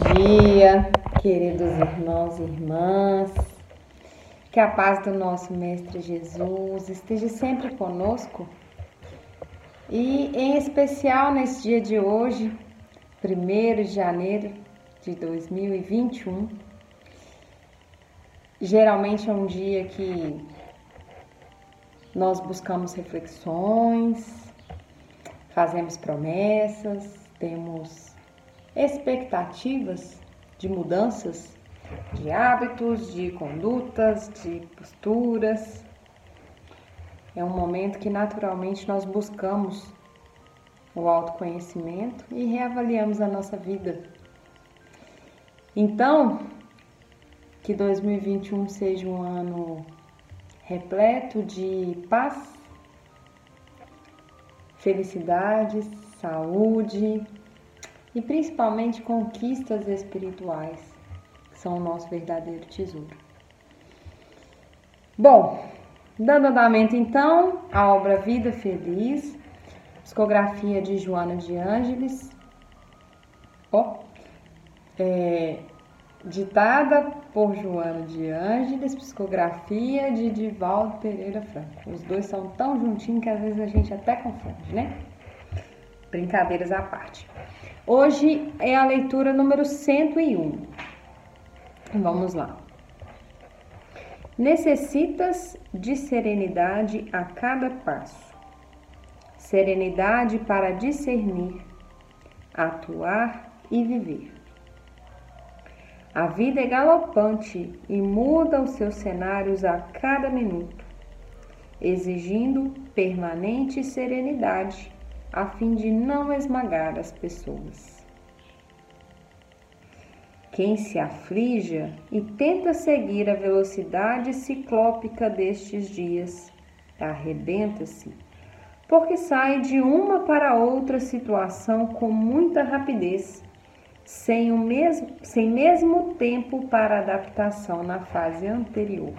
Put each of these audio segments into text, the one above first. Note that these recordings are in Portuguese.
dia, queridos irmãos e irmãs. Que a paz do nosso Mestre Jesus esteja sempre conosco. E em especial nesse dia de hoje, 1 de janeiro de 2021. Geralmente é um dia que nós buscamos reflexões, fazemos promessas, temos expectativas de mudanças de hábitos, de condutas, de posturas. É um momento que naturalmente nós buscamos o autoconhecimento e reavaliamos a nossa vida. Então, que 2021 seja um ano repleto de paz, felicidade, saúde, e principalmente conquistas espirituais, que são o nosso verdadeiro tesouro. Bom, dando andamento então à obra Vida Feliz, psicografia de Joana de Ângeles, ó, é, ditada por Joana de Ângeles, psicografia de Divaldo Pereira Franco. Os dois são tão juntinhos que às vezes a gente até confunde, né? Brincadeiras à parte. Hoje é a leitura número 101. Vamos lá. Necessitas de serenidade a cada passo. Serenidade para discernir, atuar e viver. A vida é galopante e muda os seus cenários a cada minuto, exigindo permanente serenidade a fim de não esmagar as pessoas. Quem se aflija e tenta seguir a velocidade ciclópica destes dias, arrebenta-se, porque sai de uma para outra situação com muita rapidez, sem, o mesmo, sem mesmo tempo para adaptação na fase anterior.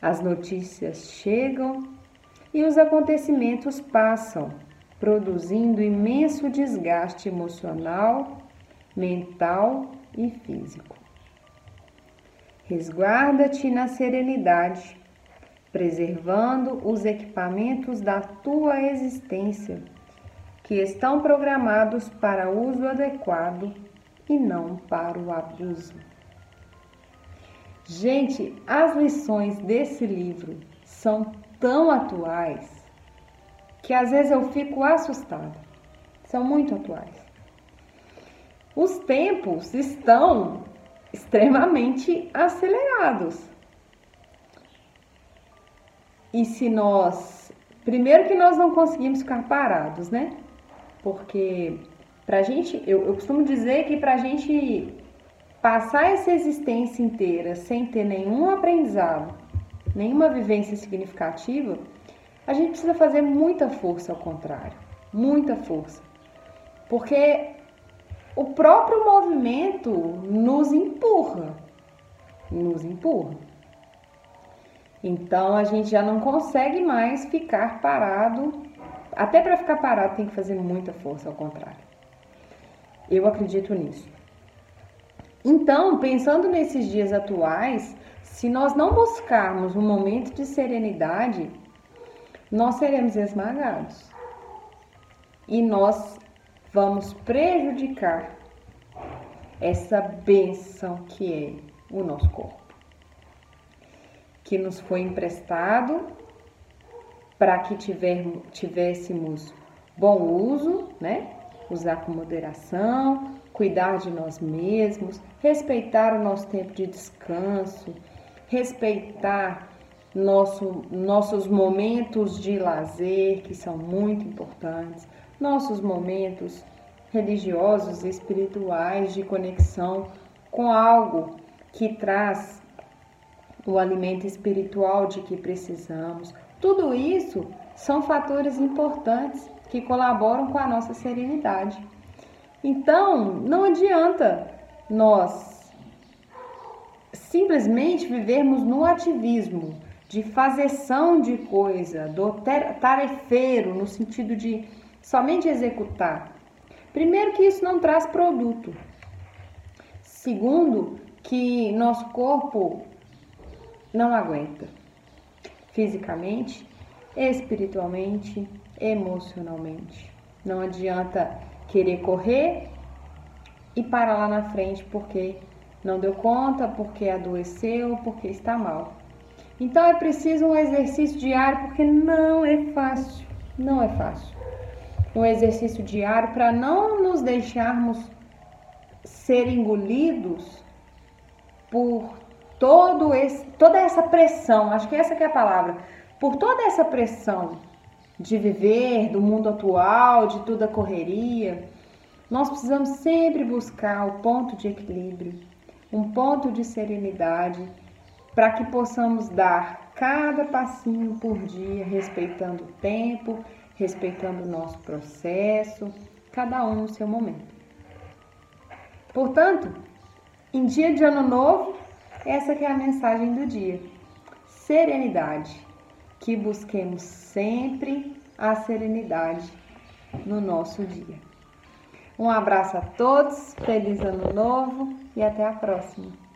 As notícias chegam e os acontecimentos passam, produzindo imenso desgaste emocional, mental e físico. Resguarda-te na serenidade, preservando os equipamentos da tua existência, que estão programados para uso adequado e não para o abuso. Gente, as lições desse livro são tão atuais que às vezes eu fico assustada. São muito atuais. Os tempos estão extremamente acelerados. E se nós. Primeiro que nós não conseguimos ficar parados, né? Porque pra gente. Eu, eu costumo dizer que pra gente passar essa existência inteira sem ter nenhum aprendizado nenhuma vivência significativa, a gente precisa fazer muita força ao contrário, muita força. Porque o próprio movimento nos empurra, nos empurra. Então a gente já não consegue mais ficar parado. Até para ficar parado tem que fazer muita força ao contrário. Eu acredito nisso. Então, pensando nesses dias atuais, se nós não buscarmos um momento de serenidade, nós seremos esmagados e nós vamos prejudicar essa benção que é o nosso corpo, que nos foi emprestado para que tivermos, tivéssemos bom uso, né? Usar com moderação, cuidar de nós mesmos, respeitar o nosso tempo de descanso, respeitar nosso, nossos momentos de lazer, que são muito importantes, nossos momentos religiosos e espirituais de conexão com algo que traz o alimento espiritual de que precisamos. Tudo isso são fatores importantes que colaboram com a nossa serenidade. Então, não adianta nós simplesmente vivermos no ativismo, de fazeção de coisa, do tarefeiro, no sentido de somente executar. Primeiro que isso não traz produto, Segundo, que nosso corpo não aguenta fisicamente, espiritualmente, emocionalmente. Não adianta querer correr e parar lá na frente porque não deu conta, porque adoeceu, porque está mal. Então é preciso um exercício diário porque não é fácil, não é fácil. Um exercício diário para não nos deixarmos ser engolidos por todo esse, toda essa pressão, acho que essa que é a palavra, por toda essa pressão de viver, do mundo atual, de toda a correria, nós precisamos sempre buscar o ponto de equilíbrio, um ponto de serenidade, para que possamos dar cada passinho por dia, respeitando o tempo, respeitando o nosso processo, cada um no seu momento. Portanto, em dia de ano novo, essa é a mensagem do dia. Serenidade. Que busquemos sempre a serenidade no nosso dia. Um abraço a todos, feliz ano novo e até a próxima.